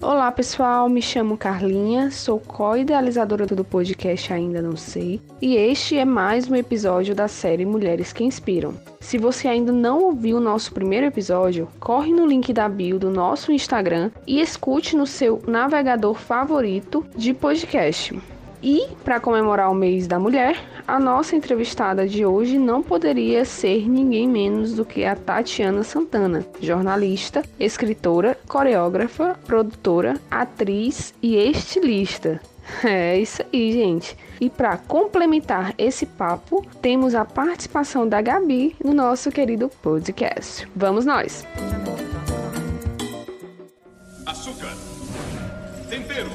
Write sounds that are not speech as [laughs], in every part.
Olá pessoal, me chamo Carlinha, sou co-idealizadora do podcast Ainda Não Sei, e este é mais um episódio da série Mulheres que Inspiram. Se você ainda não ouviu o nosso primeiro episódio, corre no link da bio do nosso Instagram e escute no seu navegador favorito de podcast. E, para comemorar o mês da mulher, a nossa entrevistada de hoje não poderia ser ninguém menos do que a Tatiana Santana, jornalista, escritora, coreógrafa, produtora, atriz e estilista. [laughs] É isso aí, gente. E para complementar esse papo, temos a participação da Gabi no nosso querido podcast. Vamos nós! Açúcar, tempero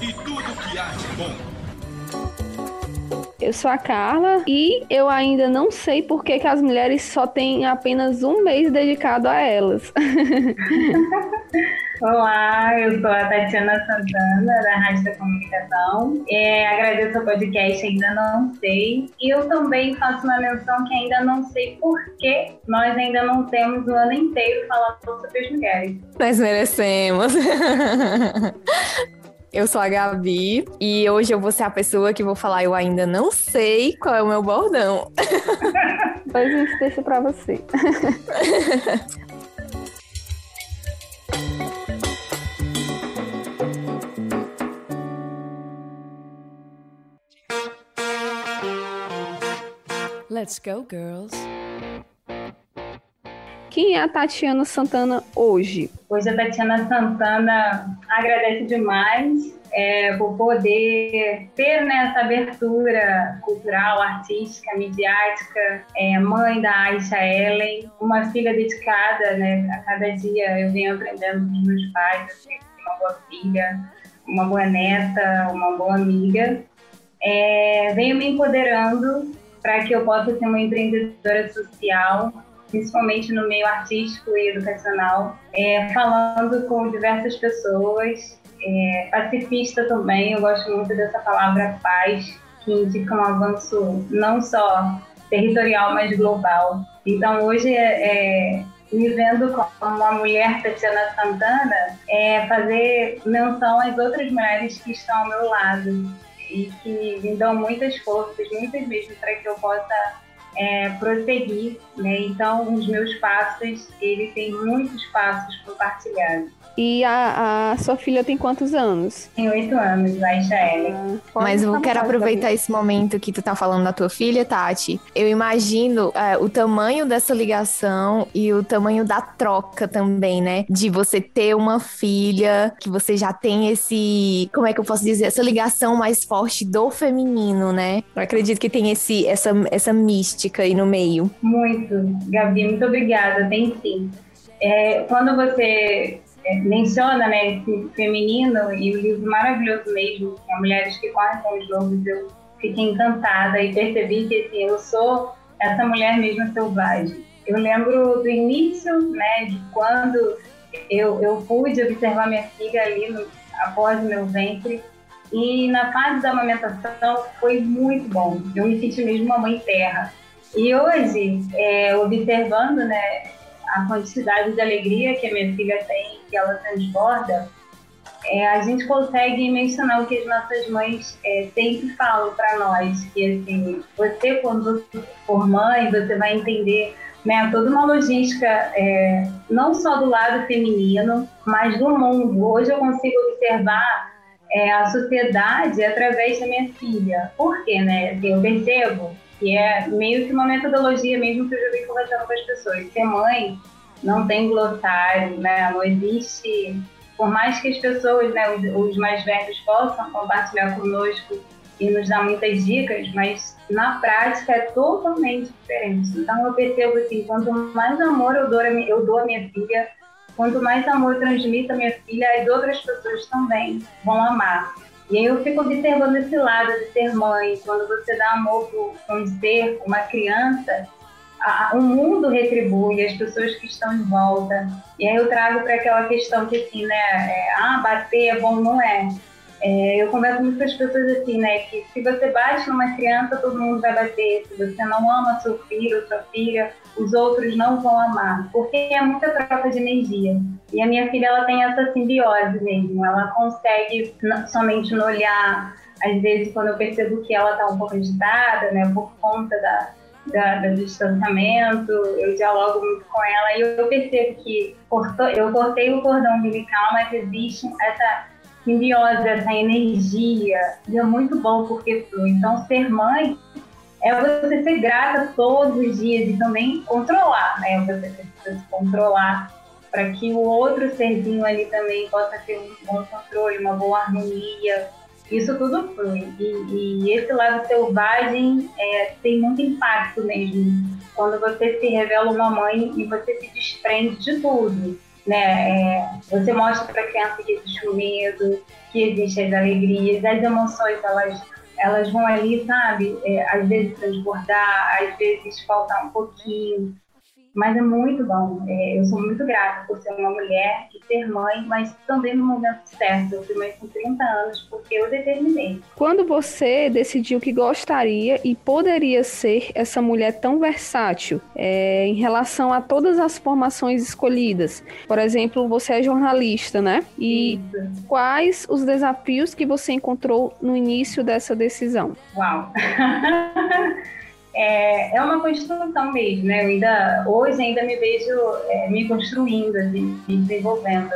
e tudo que há de bom. Eu sou a Carla e eu ainda não sei por que, que as mulheres só têm apenas um mês dedicado a elas. [laughs] Olá, eu sou a Tatiana Santana, da Rádio da Comunicação. É, agradeço o podcast Ainda Não Sei. E eu também faço uma menção que ainda não sei por que nós ainda não temos o ano inteiro falando sobre as mulheres. Nós merecemos. [laughs] Eu sou a Gabi e hoje eu vou ser a pessoa que vou falar. Eu ainda não sei qual é o meu bordão. Depois a gente deixa pra você. Let's go, girls. Quem é a Tatiana Santana hoje? Hoje a Tatiana Santana agradece demais é, por poder ter né, essa abertura cultural, artística, midiática, é, mãe da Aisha Ellen, uma filha dedicada, né, a cada dia eu venho aprendendo com os meus pais, tenho uma boa filha, uma boa neta, uma boa amiga. É, venho me empoderando para que eu possa ser uma empreendedora social, principalmente no meio artístico e educacional, é, falando com diversas pessoas, é, pacifista também, eu gosto muito dessa palavra paz, que indica um avanço não só territorial, mas global. Então, hoje, é, é me vendo como uma mulher Tatiana Santana, é fazer menção às outras mulheres que estão ao meu lado e que me dão muitas forças, muitas mesmo, para que eu possa é, prosseguir. Né? Então, os meus passos, ele tem muitos passos compartilhados. E a, a sua filha tem quantos anos? Tem oito anos, a Ellen. Ah, Mas eu quero aproveitar esse momento que tu tá falando da tua filha, Tati. Eu imagino é, o tamanho dessa ligação e o tamanho da troca também, né? De você ter uma filha, que você já tem esse, como é que eu posso dizer, essa ligação mais forte do feminino, né? Eu acredito que tem esse, essa, essa mística aí no meio. Muito, Gabi, muito obrigada. Tem sim. É, quando você é, menciona né, esse feminino e o livro maravilhoso mesmo, que é Mulheres que Correm com os Lobos, eu fiquei encantada e percebi que assim, eu sou essa mulher mesmo selvagem. Eu lembro do início, né, de quando eu, eu pude observar minha filha ali no, após meu ventre e na fase da amamentação foi muito bom. Eu me senti mesmo uma mãe terra. E hoje, é, observando né, a quantidade de alegria que a minha filha tem, que ela transborda, é, a gente consegue mencionar o que as nossas mães é, sempre falam para nós, que assim, você quando for mãe, você vai entender né, toda uma logística, é, não só do lado feminino, mas do mundo. Hoje eu consigo observar é, a sociedade através da minha filha. Por quê, né? Assim, eu percebo que é meio que uma metodologia mesmo que eu já vim conversando com as pessoas. Ser mãe não tem glossário, né? Não existe, por mais que as pessoas, né, os, os mais velhos possam compartilhar conosco e nos dar muitas dicas, mas na prática é totalmente diferente. Então eu percebo assim, quanto mais amor eu dou, eu dou à minha filha, quanto mais amor eu transmito à minha filha, as outras pessoas também vão amar. E aí eu fico observando esse lado de ser mãe, quando você dá amor para um ser, uma criança, a, o mundo retribui, as pessoas que estão em volta. E aí eu trago para aquela questão que assim, né, é, ah, bater é bom, não é. É, eu converso muito com as pessoas assim, né? Que se você bate numa criança, todo mundo vai bater. Se você não ama seu filho ou sua filha, os outros não vão amar. Porque é muita troca de energia. E a minha filha, ela tem essa simbiose mesmo. Ela consegue somente no olhar, às vezes, quando eu percebo que ela está um pouco agitada, né? Por conta da, da, do distanciamento, eu dialogo muito com ela e eu percebo que cortou, eu cortei o cordão umbilical, mas existe essa simbiose, essa energia, e é muito bom porque flui. Então, ser mãe é você ser grata todos os dias e também controlar, né? Você precisa se controlar para que o outro serzinho ali também possa ter um bom controle, uma boa harmonia, isso tudo flui. E, e esse lado selvagem é, tem muito impacto mesmo. Quando você se revela uma mãe e você se desprende de tudo. Né? É, você mostra para a criança que existe o medo, que existem as alegrias, as emoções, elas, elas vão ali, sabe? É, às vezes transbordar, às vezes faltar um pouquinho. Mas é muito bom. É, eu sou muito grata por ser uma mulher e ser mãe, mas também no momento certo. Eu fui mãe com 30 anos porque eu determinei. Quando você decidiu que gostaria e poderia ser essa mulher tão versátil é, em relação a todas as formações escolhidas? Por exemplo, você é jornalista, né? E Isso. quais os desafios que você encontrou no início dessa decisão? Uau! [laughs] é, é uma construção mesmo, né? Eu ainda, hoje ainda me vejo é, me construindo, assim, me desenvolvendo.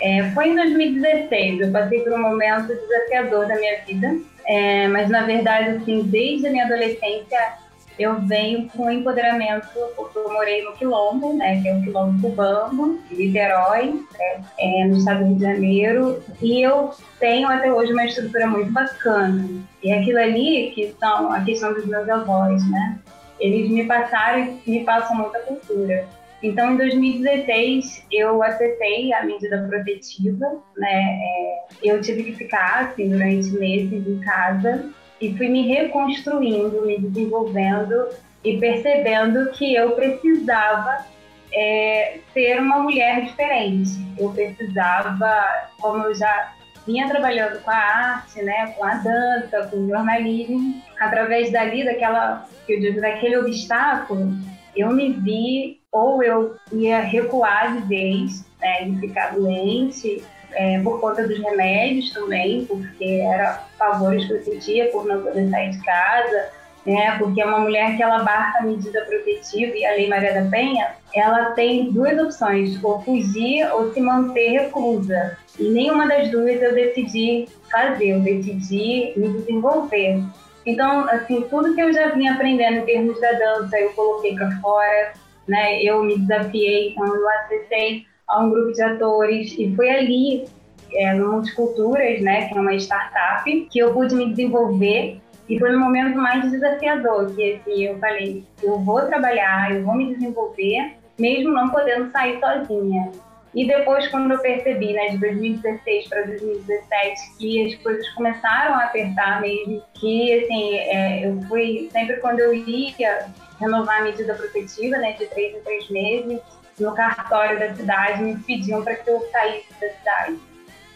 É, foi em 2016, eu passei por um momento desafiador da minha vida, é, mas na verdade, assim, desde a minha adolescência, eu venho com empoderamento, porque eu morei no Quilombo, né, que é o Quilombo Cubano, Niterói, é, é, no estado do Rio de Janeiro, e eu tenho até hoje uma estrutura muito bacana. E aquilo ali, que são a questão dos meus avós, né, eles me passaram e me passam muita cultura. Então, em 2016, eu acessei a medida protetiva, né? É, eu tive que ficar, assim, durante meses em casa e fui me reconstruindo, me desenvolvendo e percebendo que eu precisava é, ser uma mulher diferente. Eu precisava, como eu já vinha trabalhando com a arte, né, com a dança, com o jornalismo, através dali, daquela, que eu digo, daquele obstáculo, eu me vi ou eu ia recuar de vez, né, e ficar doente, é, por conta dos remédios também, porque era favores que eu sentia por não poder sair de casa, né? Porque é uma mulher que ela barca a medida protetiva e a Lei Maria da Penha, ela tem duas opções, ou fugir ou se manter reclusa. E nenhuma das duas eu decidi fazer, eu decidi me desenvolver. Então, assim, tudo que eu já vinha aprendendo em termos da dança, eu coloquei para fora, né? Eu me desafiei, então eu acessei a um grupo de atores e foi ali é, no Multiculturas, né, que é uma startup, que eu pude me desenvolver e foi no momento mais desafiador que assim, eu falei, eu vou trabalhar, eu vou me desenvolver, mesmo não podendo sair sozinha. E depois, quando eu percebi, né, de 2016 para 2017, que as coisas começaram a apertar mesmo, que, assim, é, eu fui, sempre quando eu ia renovar a medida protetiva, né, de três em três meses, no cartório da cidade, me pediam para que eu saísse da cidade.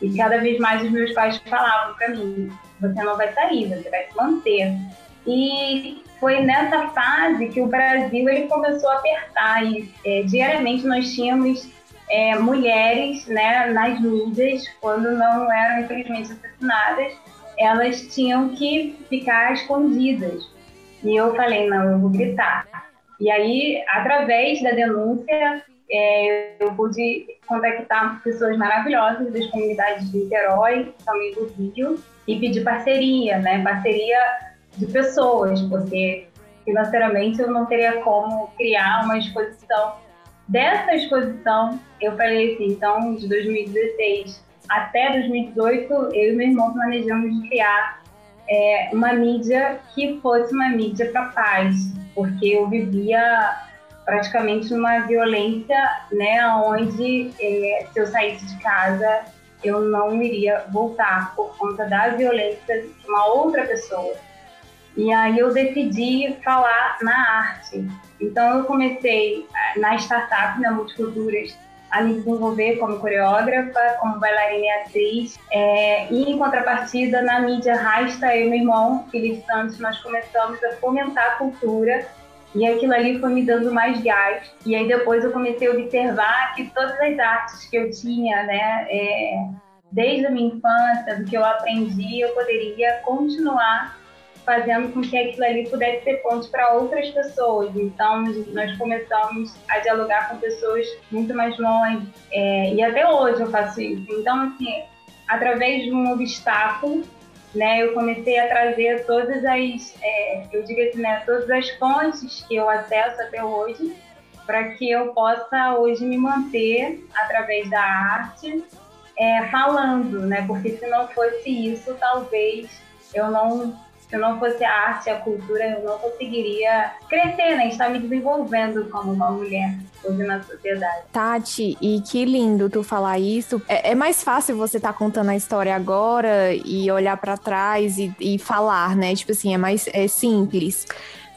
E cada vez mais os meus pais falavam para mim: você não vai sair, você vai se manter. E foi nessa fase que o Brasil ele começou a apertar e é, diariamente nós tínhamos é, mulheres né, nas mídias, quando não eram infelizmente assassinadas, elas tinham que ficar escondidas. E eu falei, não, eu vou gritar. E aí, através da denúncia, é, eu pude contactar pessoas maravilhosas das comunidades de Niterói, também do Rio, e pedir parceria, né? Parceria de pessoas, porque financeiramente eu não teria como criar uma exposição. Dessa exposição, eu falei assim, então, de 2016 até 2018, eu e meu irmão planejamos criar é, uma mídia que fosse uma mídia para paz, porque eu vivia praticamente numa violência, né, onde é, se eu saísse de casa eu não iria voltar por conta da violência de uma outra pessoa. E aí eu decidi falar na arte. Então eu comecei na startup, na Multiculturas, a me desenvolver como coreógrafa, como bailarina e atriz. É, e em contrapartida, na mídia Rasta, eu e meu irmão, Felipe Santos, nós começamos a fomentar a cultura e aquilo ali foi me dando mais gás. E aí depois eu comecei a observar que todas as artes que eu tinha, né, é, desde a minha infância, do que eu aprendi, eu poderia continuar fazendo com que aquilo ali pudesse ser ponte para outras pessoas. Então, nós começamos a dialogar com pessoas muito mais longe, é, e até hoje eu faço isso. Então, assim, através de um obstáculo, né, eu comecei a trazer todas as, é, eu digo assim, né, todas as fontes que eu acesso até hoje, para que eu possa hoje me manter através da arte, é, falando, né, porque se não fosse isso, talvez eu não se não fosse a arte, a cultura, eu não conseguiria crescer, né? Estar me desenvolvendo como uma mulher hoje na sociedade. Tati, e que lindo tu falar isso. É, é mais fácil você estar tá contando a história agora e olhar para trás e, e, falar, né? Tipo assim, é mais é simples.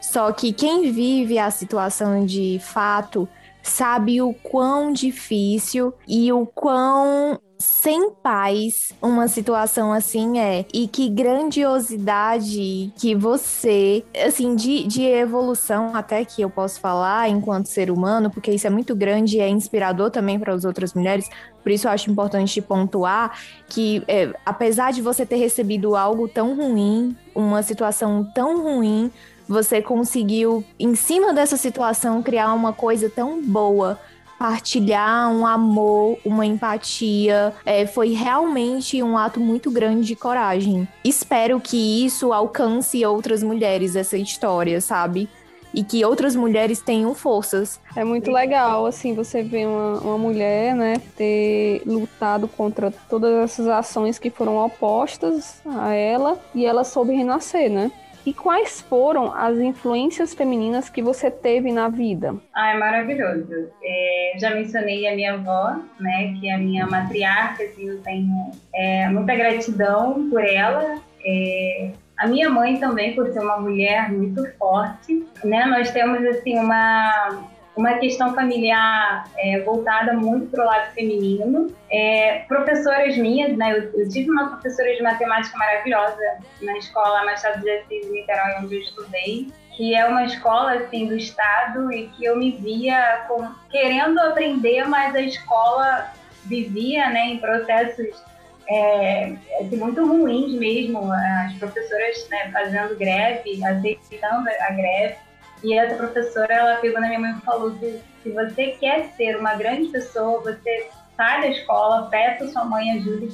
Só que quem vive a situação de fato sabe o quão difícil e o quão sem paz uma situação assim é. E que grandiosidade que você, assim, de, de evolução até que eu posso falar enquanto ser humano, porque isso é muito grande e é inspirador também para as outras mulheres. Por isso eu acho importante pontuar que, é, apesar de você ter recebido algo tão ruim, uma situação tão ruim, você conseguiu, em cima dessa situação, criar uma coisa tão boa partilhar um amor, uma empatia. É, foi realmente um ato muito grande de coragem. Espero que isso alcance outras mulheres, essa história, sabe? E que outras mulheres tenham forças. É muito legal, assim, você ver uma, uma mulher, né, ter lutado contra todas essas ações que foram opostas a ela e ela soube renascer, né? E quais foram as influências femininas que você teve na vida? Ah, é maravilhoso. É, já mencionei a minha avó, né, que é a minha matriarca, assim, eu tenho é, muita gratidão por ela. É, a minha mãe também, por ser uma mulher muito forte, né? Nós temos assim uma uma questão familiar é, voltada muito para o lado feminino. É, professoras minhas, né, eu, eu, tive uma professora de matemática maravilhosa na escola Machado de Assis, Niterói, onde eu estudei, que é uma escola assim do estado e que eu me via com, querendo aprender, mas a escola vivia né, em processos é, assim, muito ruins mesmo, as professoras né, fazendo greve, aceitando a greve. E essa professora, ela pegou na minha mãe e falou que se você quer ser uma grande pessoa, você sai da escola, peça sua mãe ajuda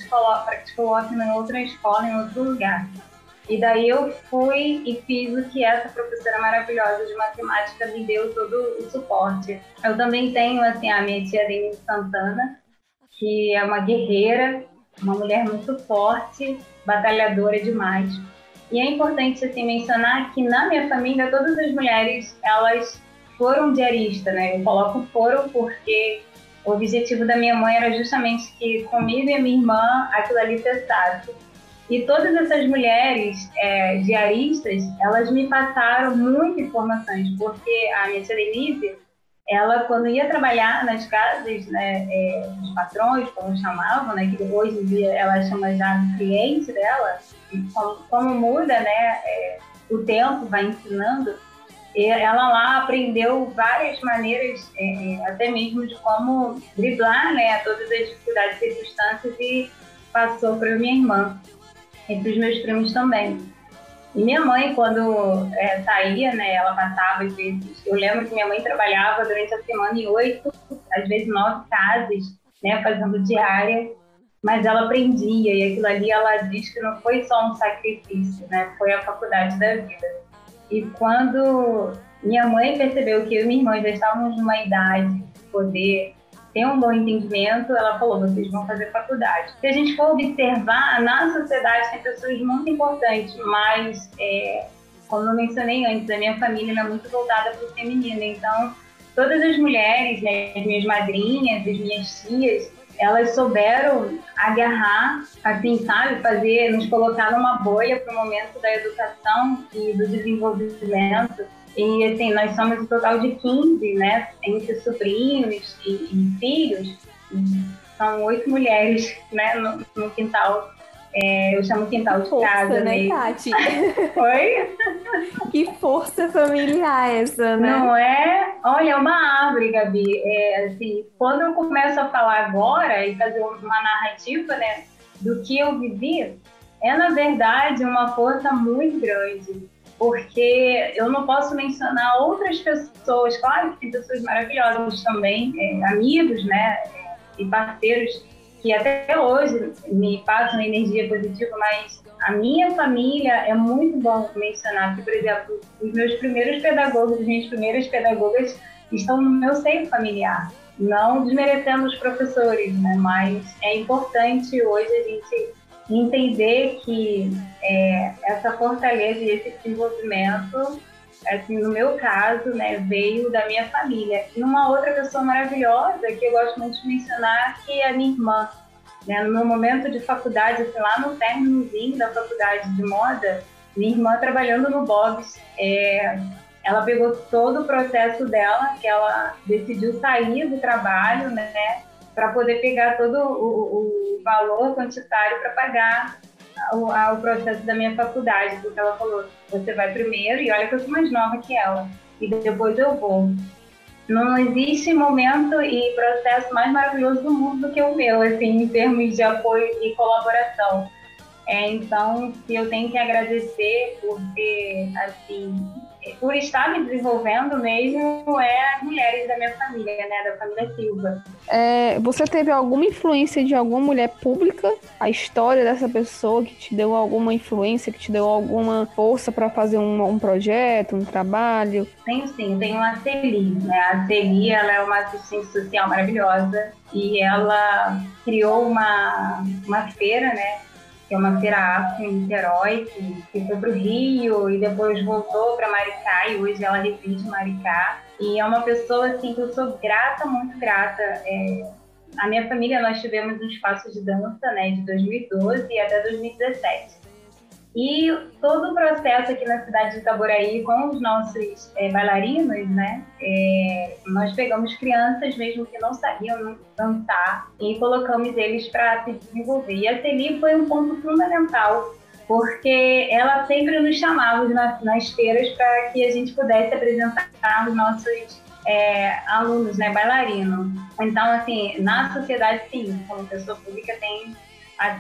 para que te coloque em outra escola, em outro lugar. E daí eu fui e fiz o que essa professora maravilhosa de matemática me deu todo o suporte. Eu também tenho assim a minha tia Denise Santana, que é uma guerreira, uma mulher muito forte, batalhadora demais. E é importante assim, mencionar que na minha família todas as mulheres elas foram diaristas, né? Eu coloco foram porque o objetivo da minha mãe era justamente que comigo e a minha irmã aquilo ali cessasse. E todas essas mulheres é, diaristas, elas me passaram muitas informações, porque a minha tia Denise, ela quando ia trabalhar nas casas né, é, dos patrões, como chamavam, né, que hoje em dia ela chama já cliente dela, como, como muda, né, é, o tempo vai ensinando, ela lá aprendeu várias maneiras, é, é, até mesmo de como driblar, né, todas as dificuldades e circunstâncias e passou para minha irmã e para os meus primos também. E minha mãe, quando é, saía, né, ela passava às vezes. Eu lembro que minha mãe trabalhava durante a semana em oito, às vezes nove casas, né, fazendo diária mas ela aprendia e aquilo ali ela diz que não foi só um sacrifício, né? Foi a faculdade da vida. E quando minha mãe percebeu que eu e minha irmã já estávamos numa idade de poder ter um bom entendimento, ela falou: vocês vão fazer faculdade. Se a gente for observar, na sociedade tem pessoas muito importantes, mas, é, como eu mencionei antes, a minha família é muito voltada para o feminino. Então, todas as mulheres, né, as minhas madrinhas, as minhas tias, elas souberam agarrar, assim, sabe, fazer, nos colocar numa bolha para o momento da educação e do desenvolvimento. E, assim, nós somos um total de 15, né, entre sobrinhos e, e filhos. São oito mulheres né, no, no quintal é, eu chamo quintal de força, casa né, mesmo. Tati? [laughs] Oi? que força familiar essa, né? Não é? Olha, é uma árvore, Gabi. É, assim, quando eu começo a falar agora e fazer uma narrativa, né, do que eu vivi, é na verdade uma força muito grande, porque eu não posso mencionar outras pessoas, claro que tem pessoas maravilhosas também, é, amigos, né, e parceiros que até hoje me passam energia positiva, mas a minha família é muito bom mencionar que, por exemplo, os meus primeiros pedagogos, as minhas primeiras pedagogas estão no meu seio familiar. Não desmerecendo os professores, né? mas é importante hoje a gente entender que é, essa fortaleza e esse desenvolvimento assim, no meu caso, né, veio da minha família. E uma outra pessoa maravilhosa que eu gosto muito de mencionar, que é a minha irmã. Né? No meu momento de faculdade, assim, lá no términozinho da faculdade de moda, minha irmã trabalhando no Bob's, é, ela pegou todo o processo dela, que ela decidiu sair do trabalho, né, para poder pegar todo o, o valor quantitário para pagar o, processo da minha faculdade, porque ela falou, você vai primeiro, e olha que eu sou mais nova que ela, e depois eu vou. Não existe momento e processo mais maravilhoso do mundo do que o meu, assim, em termos de apoio e colaboração. É, então, eu tenho que agradecer por ter, assim, por estar me desenvolvendo mesmo é as mulheres da minha família, né, da família Silva. É, você teve alguma influência de alguma mulher pública? A história dessa pessoa que te deu alguma influência, que te deu alguma força para fazer um, um, projeto, um trabalho? Tenho sim, tenho a Celi, né? A Celi, ela é uma assistente social maravilhosa e ela criou uma, uma feira, né, que é uma afro em Niterói, que, que foi para o Rio e depois voltou para Maricá e hoje ela reside em Maricá. E é uma pessoa assim que eu sou grata, muito grata. É, a minha família, nós tivemos um espaço de dança né, de 2012 até 2017. E todo o processo aqui na cidade de Itaboraí com os nossos é, bailarinos, né? É, nós pegamos crianças mesmo que não sabiam dançar e colocamos eles para se desenvolver. E a Celi foi um ponto fundamental, porque ela sempre nos chamava nas, nas feiras para que a gente pudesse apresentar os nossos é, alunos, né, bailarinos. Então, assim, na sociedade, sim, como pessoa pública, tem a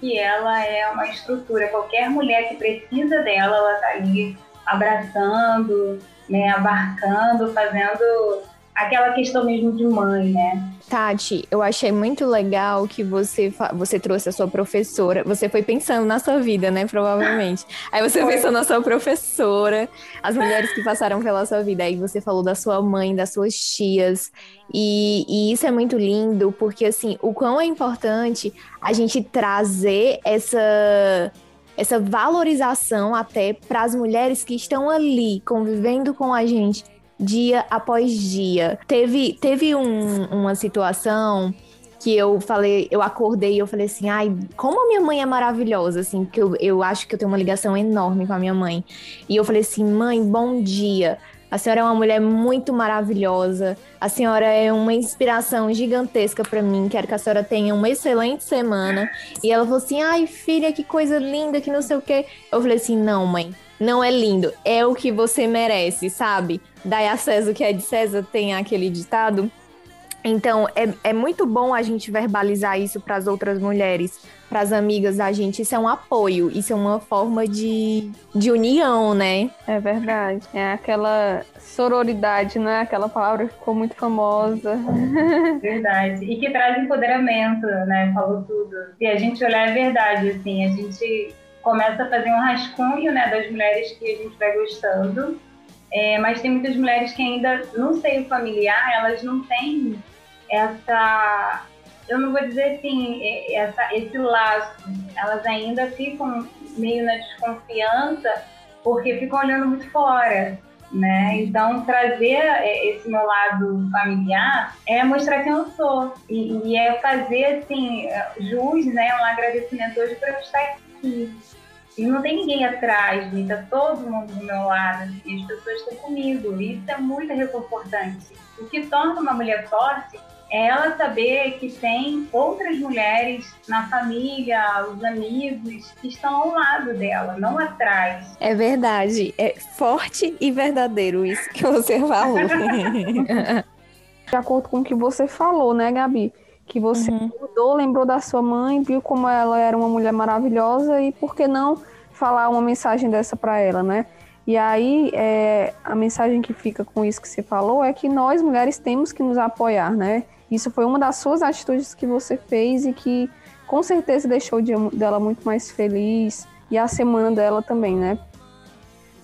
que ela é uma estrutura. Qualquer mulher que precisa dela, ela está ali abraçando, né, abarcando, fazendo aquela questão mesmo de mãe, né? Tati, eu achei muito legal que você, você trouxe a sua professora. Você foi pensando na sua vida, né? Provavelmente. [laughs] Aí você foi. pensou na sua professora, as mulheres que passaram pela sua vida. Aí você falou da sua mãe, das suas tias. E, e isso é muito lindo, porque assim, o quão é importante a gente trazer essa essa valorização até para as mulheres que estão ali convivendo com a gente dia após dia. Teve, teve um, uma situação que eu falei, eu acordei e eu falei assim, ai, como a minha mãe é maravilhosa, assim, que eu, eu acho que eu tenho uma ligação enorme com a minha mãe. E eu falei assim, mãe, bom dia. A senhora é uma mulher muito maravilhosa. A senhora é uma inspiração gigantesca para mim. Quero que a senhora tenha uma excelente semana. E ela falou assim: ai, filha, que coisa linda, que não sei o quê. Eu falei assim: não, mãe, não é lindo. É o que você merece, sabe? Dai a César o que é de César, tem aquele ditado. Então, é, é muito bom a gente verbalizar isso para as outras mulheres, para as amigas da gente. Isso é um apoio, isso é uma forma de, de união, né? É verdade. É aquela sororidade, né? Aquela palavra que ficou muito famosa. [laughs] Verdade. E que traz empoderamento, né? Falou tudo. Se a gente olhar, é verdade, assim, a gente começa a fazer um rascunho, né, das mulheres que a gente vai gostando é, mas tem muitas mulheres que ainda, no seio familiar, elas não têm essa, eu não vou dizer assim, essa, esse laço. Elas ainda ficam meio na desconfiança porque ficam olhando muito fora. Né? Então, trazer é, esse meu lado familiar é mostrar quem eu sou e, e é fazer assim jus, né, um agradecimento hoje por eu estar aqui. E não tem ninguém atrás de tá todo mundo do meu lado, e as pessoas estão comigo. E isso é muito reconfortante. O que torna uma mulher forte é ela saber que tem outras mulheres na família, os amigos que estão ao lado dela, não atrás. É verdade, é forte e verdadeiro isso que você falou. [laughs] De acordo com o que você falou, né, Gabi? Que você Uhum. mudou, lembrou da sua mãe, viu como ela era uma mulher maravilhosa e por que não falar uma mensagem dessa para ela, né? E aí, é, a mensagem que fica com isso que você falou é que nós mulheres temos que nos apoiar, né? Isso foi uma das suas atitudes que você fez e que com certeza deixou o dia dela muito mais feliz e a semana dela também, né?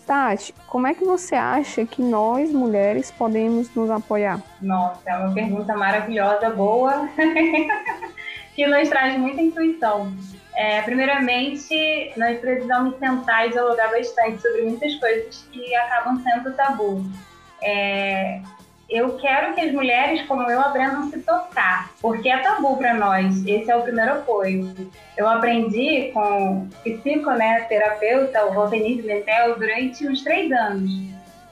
Tati, como é que você acha que nós mulheres podemos nos apoiar? Nossa, é uma pergunta maravilhosa, boa, [laughs] que nos traz muita intuição. É, primeiramente, nós precisamos sentar e dialogar bastante sobre muitas coisas que acabam sendo tabu. É, eu quero que as mulheres como eu aprendam a se tocar, porque é tabu para nós. Esse é o primeiro apoio. Eu aprendi com o psico, né, o Valtenir Pimentel, durante uns três anos,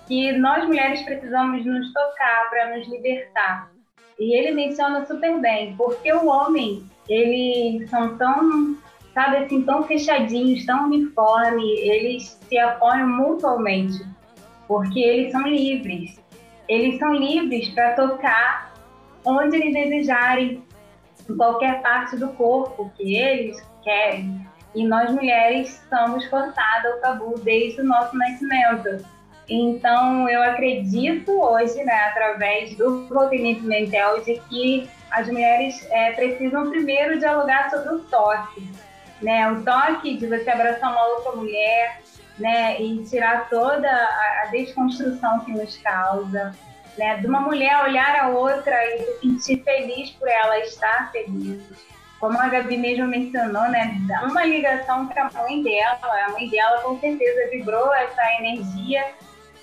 que nós mulheres precisamos nos tocar para nos libertar. E ele menciona super bem, porque o homem, eles são tão, sabe assim, tão fechadinhos, tão uniforme, eles se apoiam mutuamente, porque eles são livres. Eles são livres para tocar onde eles desejarem, em qualquer parte do corpo que eles querem. E nós mulheres somos forçadas ao tabu desde o nosso nascimento. Então, eu acredito hoje, né, através do Valtenir Pimentel, de que as mulheres é, precisam primeiro dialogar sobre o toque. Né? O toque de você abraçar uma outra mulher né, e tirar toda a, desconstrução que nos causa. Né? De uma mulher olhar a outra e se sentir feliz por ela estar feliz. Como a Gabi mesmo mencionou, né? Dá uma ligação para a mãe dela. A mãe dela com certeza vibrou essa energia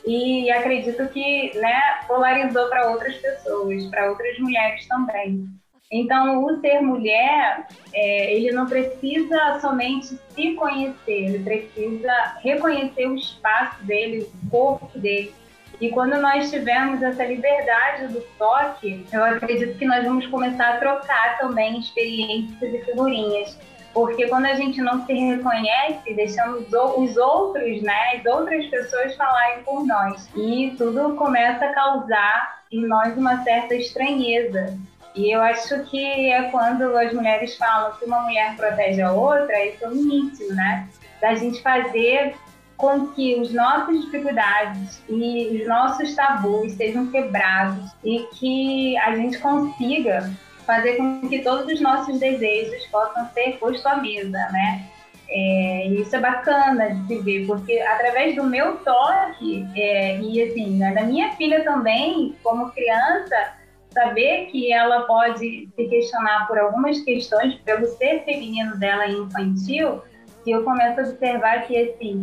e acredito que né, polarizou para outras pessoas, para outras mulheres também. Então, o ser mulher, é, ele não precisa somente se conhecer, ele precisa reconhecer o espaço dele, o corpo dele. E quando nós tivermos essa liberdade do toque, eu acredito que nós vamos começar a trocar também experiências e figurinhas. Porque quando a gente não se reconhece, deixamos os outros, né, as outras pessoas falarem por nós. E tudo começa a causar em nós uma certa estranheza. E eu acho que é quando as mulheres falam que uma mulher protege a outra, isso é o início, né? Da gente fazer com que os nossas dificuldades e os nossos tabus sejam quebrados e que a gente consiga fazer com que todos os nossos desejos possam ser postos à mesa, né? É, isso é bacana de se ver, porque através do meu toque, é, e assim, né, da minha filha também, como criança, saber que ela pode se questionar por algumas questões pelo ser feminino dela e infantil, que eu começo a observar que assim,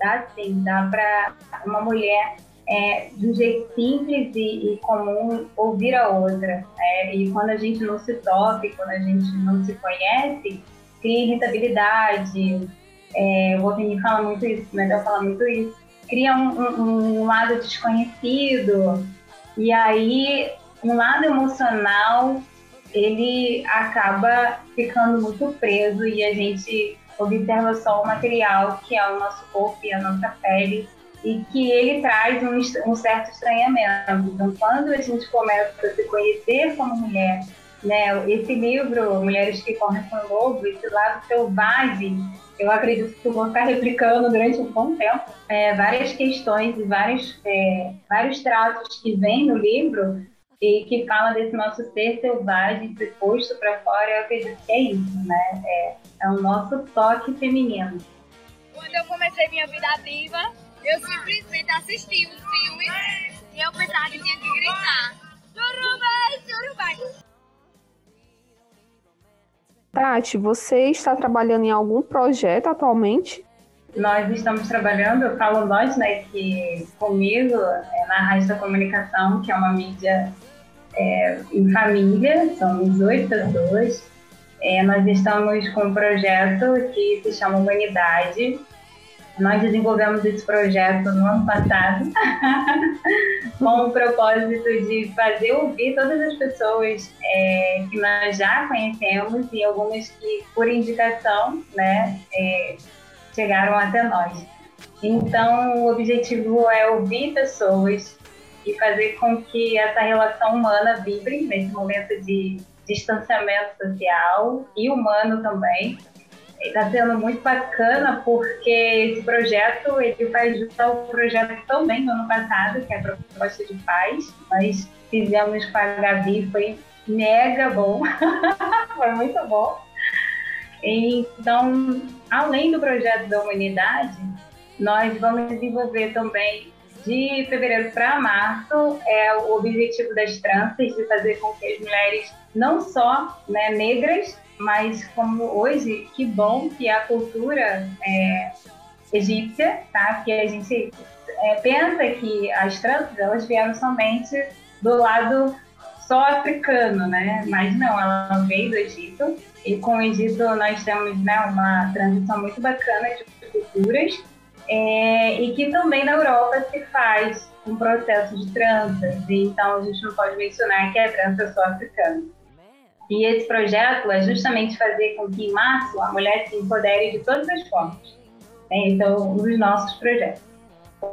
dá sim, dá para uma mulher é, de um jeito simples e, e comum ouvir a outra. É, e quando a gente não se toca, quando a gente não se conhece, cria irritabilidade. É, o Valtenir fala muito isso, o Medel fala muito isso. Cria um, um, um lado desconhecido. E aí, um lado emocional, ele acaba ficando muito preso e a gente observa só o material, que é o nosso corpo e a nossa pele, e que ele traz um, um, certo estranhamento. Então, quando a gente começa a se conhecer como mulher, né, esse livro, Mulheres que Correm com o Lobo, esse lado selvagem, eu acredito que eu vou ficar replicando durante um bom tempo é, várias questões e vários, é, vários traços que vêm no livro e que fala desse nosso ser selvagem, ser posto para fora, eu acredito que é isso, né? É, é o nosso toque feminino. Quando eu comecei minha vida ativa, eu simplesmente assisti os filmes e eu pensava que tinha que gritar. Surubem, surubem. Tati, você está trabalhando em algum projeto atualmente? Nós estamos trabalhando, eu falo nós, né, que comigo, é na Rádio da Comunicação, que é uma mídia é, em família, somos oito pessoas. É, nós estamos com um projeto que se chama Humanidade, Nós desenvolvemos esse projeto no ano passado, [laughs] com o propósito de fazer ouvir todas as pessoas é, que nós já conhecemos e algumas que, por indicação, né, é, chegaram até nós. Então, o objetivo é ouvir pessoas e fazer com que essa relação humana vibre nesse momento de distanciamento social e humano também. Está sendo muito bacana porque esse projeto ele vai juntar o projeto também do ano passado, que é a proposta de paz. Nós fizemos com a Gabi, foi mega bom, [laughs] foi muito bom. Então, além do projeto da humanidade, nós vamos desenvolver também de fevereiro para março é o objetivo das tranças de fazer com que as mulheres não só né, negras, mas como hoje, que bom que a cultura é, egípcia, tá? Que a gente é, pensa que as tranças elas vieram somente do lado só africano, né? Mas não, ela veio do Egito e com o Egito nós temos né, uma transição muito bacana de culturas é, e que também na Europa se faz um processo de tranças, então a gente não pode mencionar que é trança só africana. E esse projeto é justamente fazer com que em março a mulher se empodere de todas as formas. Né? Então, um dos nossos projetos.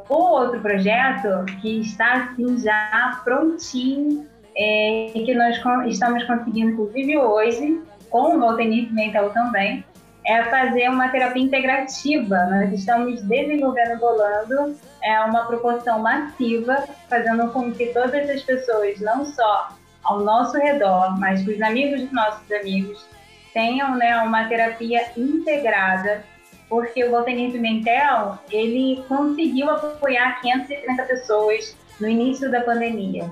O outro projeto que está assim já prontinho, é, que nós estamos conseguindo, inclusive hoje, com o Voltenir Mental também, é fazer uma terapia integrativa. Nós estamos desenvolvendo Bolando é uma proporção massiva, fazendo com que todas as pessoas, não só ao nosso redor, mas que os amigos dos nossos amigos tenham né, uma terapia integrada, porque o Voltaire Pimentel ele conseguiu apoiar 530 pessoas no início da pandemia.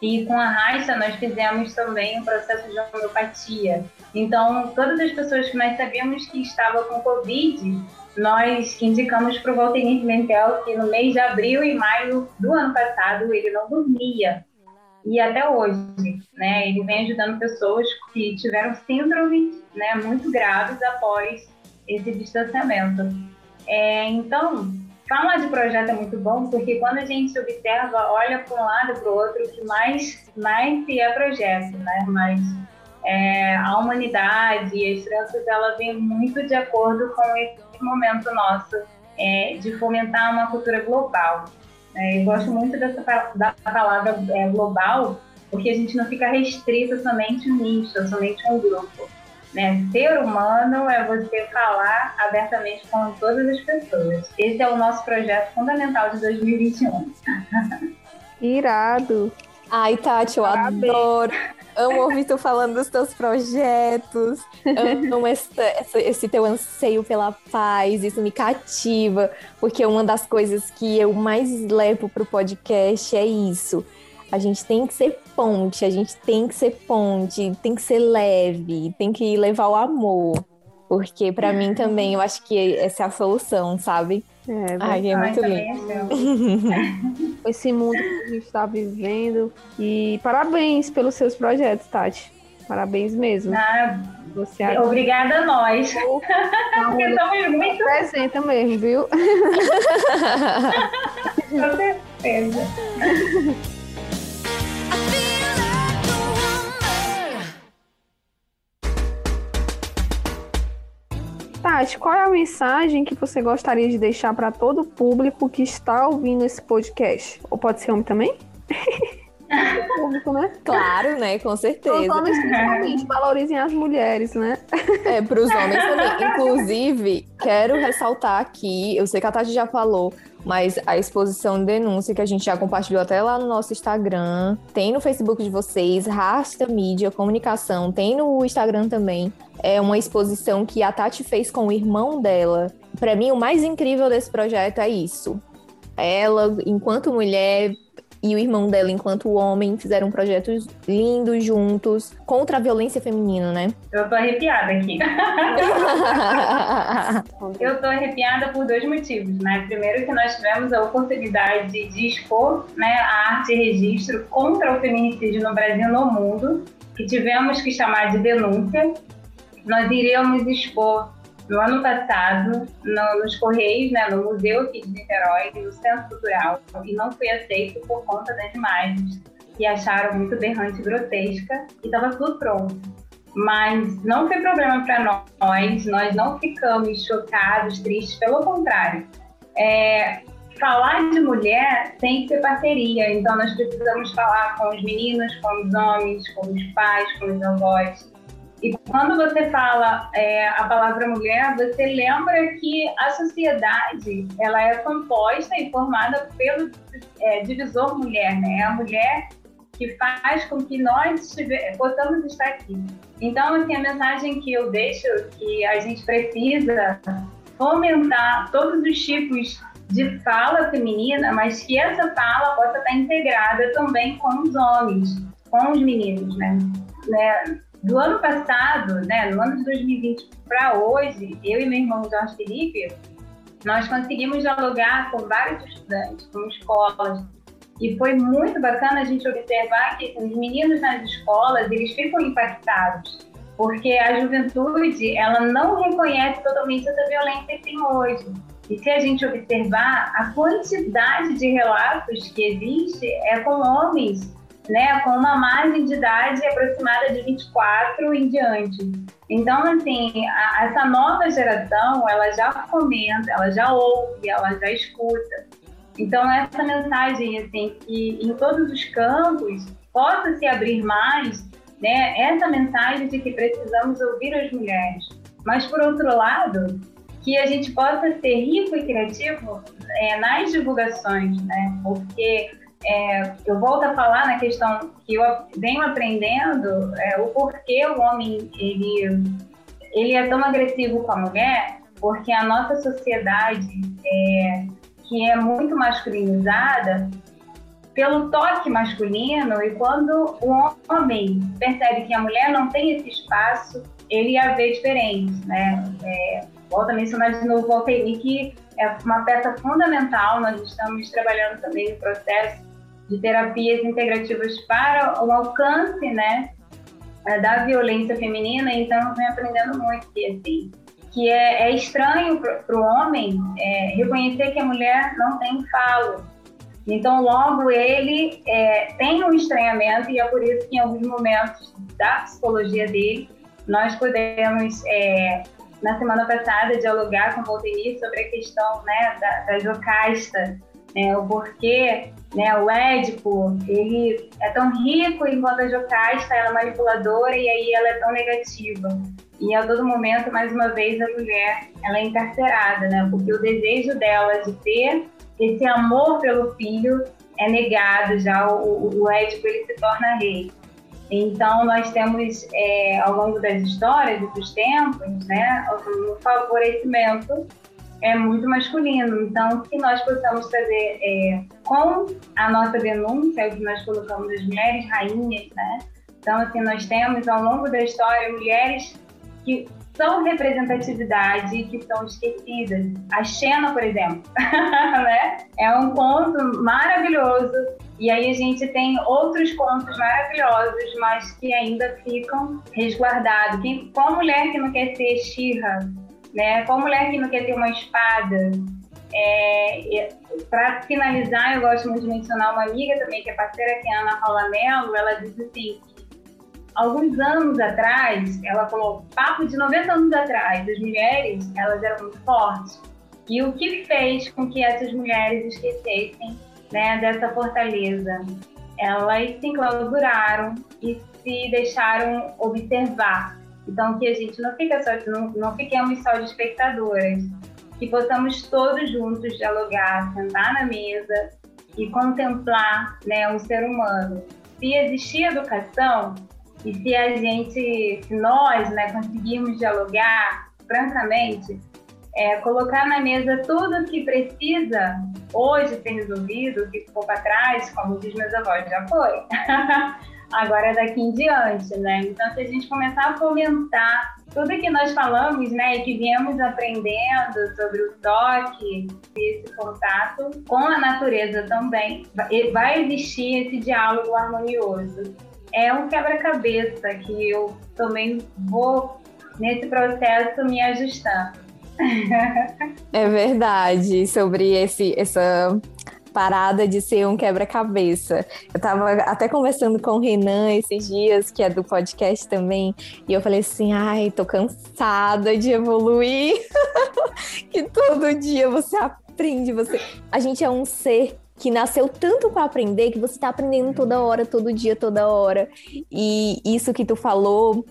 E com a Raça nós fizemos também um processo de homeopatia. Então, todas as pessoas que nós sabíamos que estavam com Covid, nós indicamos para o Voltaire Pimentel que no mês de abril e maio do ano passado ele não dormia e até hoje, né? Ele vem ajudando pessoas que tiveram síndromes, né, muito graves após esse distanciamento. É, então, falar de projeto é muito bom porque quando a gente observa, olha para um lado para o outro, o que mais mais se é projeto, né? Mas é, a humanidade e as crianças, ela vem muito de acordo com esse momento nosso é, de fomentar uma cultura global. É, eu gosto muito dessa da palavra é, global, porque a gente não fica restrito somente um nicho, somente um grupo. Né? Ser humano é você falar abertamente com todas as pessoas. Esse é o nosso projeto fundamental de 2021. Irado! Ai, Tati, eu Parabéns. adoro. Amo ouvir tu falando dos teus projetos. Amo esse, esse teu anseio pela paz. Isso me cativa. Porque uma das coisas que eu mais levo pro podcast é isso. A gente tem que ser ponte, a gente tem que ser ponte, tem que ser leve, tem que levar o amor. Porque para mim também eu acho que essa é a solução, sabe? É, Ai, é muito lindo. [laughs] Esse mundo que a gente está vivendo. E parabéns pelos seus projetos, Tati. Parabéns mesmo. Ah, Você obrigada a nós. [laughs] Porque estamos muito. Presenta mesmo, viu? [laughs] Com certeza. [laughs] Tati, qual é a mensagem que você gostaria de deixar para todo o público que está ouvindo esse podcast? Ou pode ser homem também? [laughs] público, né? Claro, né? Com certeza. Os homens principalmente valorizem as mulheres, né? É, para os homens também. [laughs] Inclusive, quero ressaltar aqui, eu sei que a Tati já falou, mas a exposição de denúncia que a gente já compartilhou até lá no nosso Instagram, tem no Facebook de vocês, Rasta Mídia Comunicação, tem no Instagram também. É uma exposição que a Tati fez com o irmão dela. Para mim, o mais incrível desse projeto é isso. Ela, enquanto mulher, e o irmão dela, enquanto homem, fizeram projetos lindos juntos contra a violência feminina, né? Eu tô arrepiada aqui. [laughs] eu tô arrepiada por dois motivos, né? Primeiro que nós tivemos a oportunidade de expor né, a arte e registro contra o feminicídio no Brasil e no mundo, que tivemos que chamar de denúncia. Nós iríamos expor no ano passado, no, nos Correios, né, no Museu aqui de Niterói, no Centro Cultural, e não fui aceito por conta das imagens, que acharam muito berrante e grotesca, e estava tudo pronto. Mas não foi problema para nós, nós não ficamos chocados, tristes, pelo contrário. É, falar de mulher tem que ser parceria, então nós precisamos falar com os meninos, com os homens, com os pais, com os avós. E quando você fala é, a palavra mulher, você lembra que a sociedade ela é composta e formada pelo é, divisor mulher, né? A mulher que faz com que nós possamos estar aqui. Então, assim, a mensagem que eu deixo que a gente precisa fomentar todos os tipos de fala feminina, mas que essa fala possa estar integrada também com os homens, com os meninos, né? né? Do ano passado, né, no ano de 2020 para hoje, eu e meu irmão Jorge Felipe, nós conseguimos dialogar com vários estudantes, com escolas, e foi muito bacana a gente observar que os meninos nas escolas, eles ficam impactados, porque a juventude, ela não reconhece totalmente essa violência que tem hoje. E se a gente observar, a quantidade de relatos que existe é com homens, né, com uma margem de idade aproximada de 24 em diante. Então, assim, a, essa nova geração, ela já comenta, ela já ouve, ela já escuta. Então, essa mensagem, assim, que em todos os campos possa se abrir mais, né, essa mensagem de que precisamos ouvir as mulheres. Mas, por outro lado, que a gente possa ser rico e criativo é, nas divulgações, né? Porque é, eu volto a falar na questão que eu venho aprendendo é, o porquê o homem ele, ele é tão agressivo com a mulher, porque a nossa sociedade é, que é muito masculinizada pelo toque masculino e quando o homem percebe que a mulher não tem esse espaço, ele a vê diferente, né? É, volto a mencionar de novo o que é uma peça fundamental, nós estamos trabalhando também no processo de terapias integrativas para o alcance, né, da violência feminina, então venho aprendendo muito que, assim, que é, é estranho para o homem é, reconhecer que a mulher não tem falo. Então, logo ele é, tem um estranhamento e é por isso que em alguns momentos da psicologia dele nós podemos é, na semana passada dialogar com o Voltaire sobre a questão né, da, da Jocasta, né, o porquê né, o Édipo ele é tão rico enquanto a Jocasta ela é manipuladora e aí ela é tão negativa. E a todo momento, mais uma vez, a mulher ela é encarcerada, né, porque o desejo dela de ter esse amor pelo filho é negado, já o, o ele se torna rei. Então, nós temos, é, ao longo das histórias e dos tempos, né, o favorecimento é muito masculino. Então, que nós possamos fazer é, com a nossa denúncia, que nós colocamos as mulheres rainhas, né? Então, assim, nós temos ao longo da história mulheres que são representatividade que são esquecidas. A Xena, por exemplo, [laughs] né? é um conto maravilhoso e aí a gente tem outros contos maravilhosos, mas que ainda ficam resguardados. Quem, qual mulher que não quer ser Xirra? Né? Qual mulher que não quer ter uma espada? É, Para finalizar, eu gosto muito de mencionar uma amiga também, que é parceira, que é a Ana Paula Mello. Ela disse assim, alguns anos atrás, ela falou, papo de 90 anos atrás, as mulheres, elas eram muito fortes. E o que fez com que essas mulheres esquecessem né, dessa fortaleza. Elas se enclausuraram e se deixaram observar. Então, que a gente não fica só, não, não fiquemos só de espectadoras, que possamos todos juntos dialogar, sentar na mesa e contemplar né, um ser humano. Se existir educação e se a gente, se nós né, conseguirmos dialogar francamente, é, colocar na mesa tudo o que precisa hoje ser resolvido, o que ficou para trás, como diz meus avós, já foi. [laughs] Agora é daqui em diante, né? Então, se a gente começar a fomentar tudo que nós falamos, né, e que viemos aprendendo sobre o toque, esse contato com a natureza também, vai existir esse diálogo harmonioso. É um quebra-cabeça que eu também vou, nesse processo, me ajustando. É verdade, sobre esse, essa parada de ser um quebra-cabeça. Eu tava até conversando com o Renan esses dias, que é do podcast também, e eu falei assim: ai, tô cansada de evoluir. [laughs] que todo dia você aprende, você. A gente é um ser que nasceu tanto para aprender que você está aprendendo toda hora, todo dia, toda hora. E isso que tu falou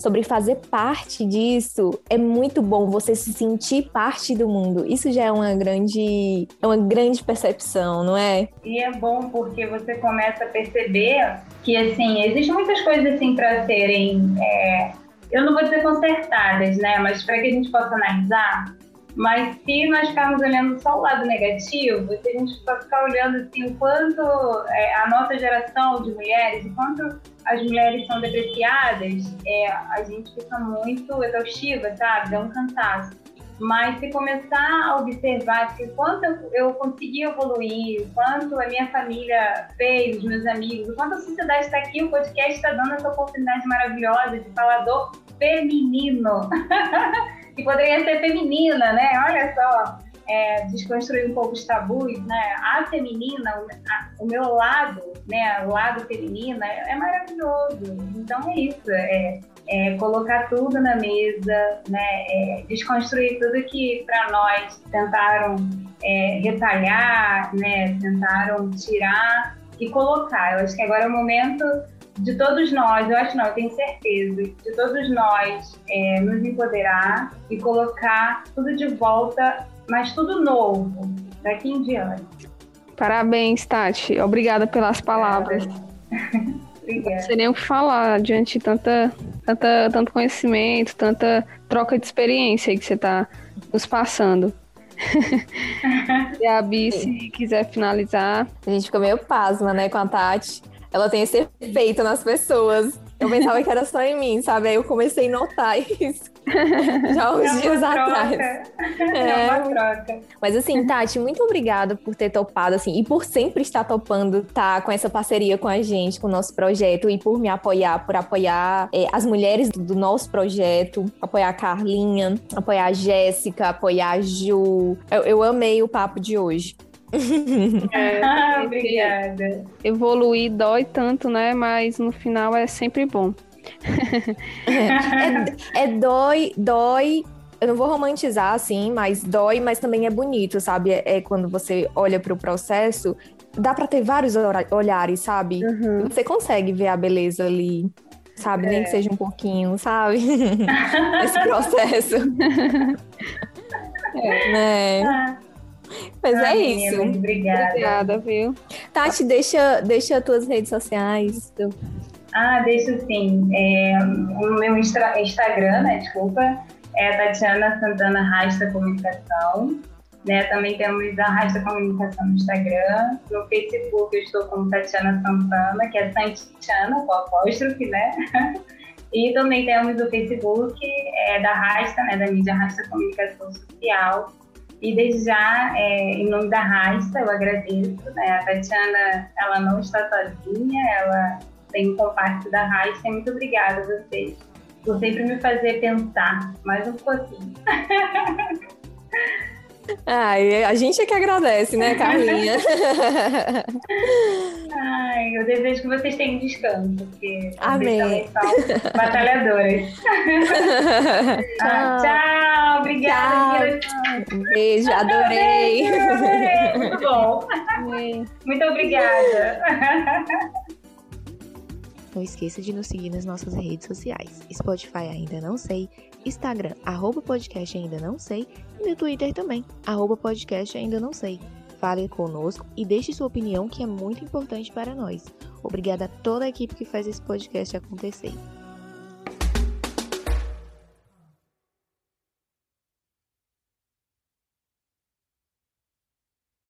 sobre fazer parte disso, é muito bom você se sentir parte do mundo. Isso já é uma grande, é uma grande percepção, não é? E é bom porque você começa a perceber que assim existem muitas coisas assim para serem, é, eu não vou dizer consertadas, né? Mas para que a gente possa analisar, mas se nós ficarmos olhando só o lado negativo, se a gente ficar olhando assim, o quanto é, a nossa geração de mulheres, o quanto as mulheres são depreciadas, é, a gente fica muito exaustiva, sabe? Dá um cansaço. Mas se começar a observar que quanto eu consegui evoluir, quanto a minha família fez, os meus amigos, o quanto a sociedade está aqui, o podcast está dando essa oportunidade maravilhosa de falador feminino. [laughs] que poderia ser feminina, né? Olha só, é, desconstruir um pouco os tabus, né? A feminina, o, meu lado, né? O lado feminino é, é maravilhoso. Então é isso, é, é, colocar tudo na mesa, né? É, desconstruir tudo que para nós tentaram é, retalhar, né? Tentaram tirar e colocar. Eu acho que agora é o momento de todos nós, eu acho não, eu tenho certeza, de todos nós é, nos empoderar e colocar tudo de volta, mas tudo novo, daqui em diante. Parabéns, Tati. Obrigada pelas palavras. [laughs] Obrigada. Não sei nem o que falar diante de tanta, tanta, tanto conhecimento, tanta troca de experiência que você está nos passando. [laughs] [laughs] e a Bi, se quiser finalizar. A gente ficou meio pasma, né, com a Tati ela tem esse efeito nas pessoas. Eu pensava que era só em mim, sabe? Aí eu comecei a notar isso. [laughs] Já uns é dias troca. atrás. É, é uma troca. Mas assim, Tati, muito obrigada por ter topado, assim, e por sempre estar topando, tá, com essa parceria com a gente, com o nosso projeto, e por me apoiar, por apoiar é, as mulheres do, nosso projeto, apoiar a Carlinha, apoiar a Jéssica, apoiar a Ju. Eu, eu amei o papo de hoje. É, [laughs] ah, obrigada. Evoluir dói tanto, né? Mas no final é sempre bom. é, é dói, dói. Eu não vou romantizar assim, mas dói, mas também é bonito, sabe? É, é quando você olha para o processo, dá para ter vários olhares, sabe? Uhum. Você consegue ver a beleza ali, sabe? É. Nem que seja um pouquinho, sabe? [laughs] Esse processo. [laughs] é. Né? Ah. Mas é isso. obrigada. Obrigada, viu? Tati, deixa, deixa as tuas redes sociais. Ah, deixa sim. É, o meu Insta Instagram, né? Desculpa. É Tatiana Santana Rasta Comunicação. Né, também temos a Rasta Comunicação no Instagram. No Facebook eu estou como Tatiana Santana, que é Santiana, com apóstrofe, né? [laughs] E também temos o Facebook é, da Rasta, né, da mídia Rasta Comunicação Social, e desde já, é, em nome da Raista, eu agradeço. Né? A Tatiana, ela não está sozinha, ela tem um compacto da Raista. Muito obrigada a vocês por sempre me fazer pensar mais um pouquinho. [laughs] Ai, a gente é que agradece, né, Carlinha? Ai, eu desejo que vocês tenham descanso, porque Amém. vocês também são batalhadoras. [laughs] ah, tchau, obrigada. Tchau. Beijo, adorei. adorei. Muito bom. Muito obrigada. Não esqueça de nos seguir nas nossas redes sociais. Spotify ainda não sei, Instagram, arroba podcast ainda não sei, e no Twitter também, arroba podcast ainda não sei. Fale conosco e deixe sua opinião que é muito importante para nós. Obrigada a toda a equipe que faz esse podcast acontecer.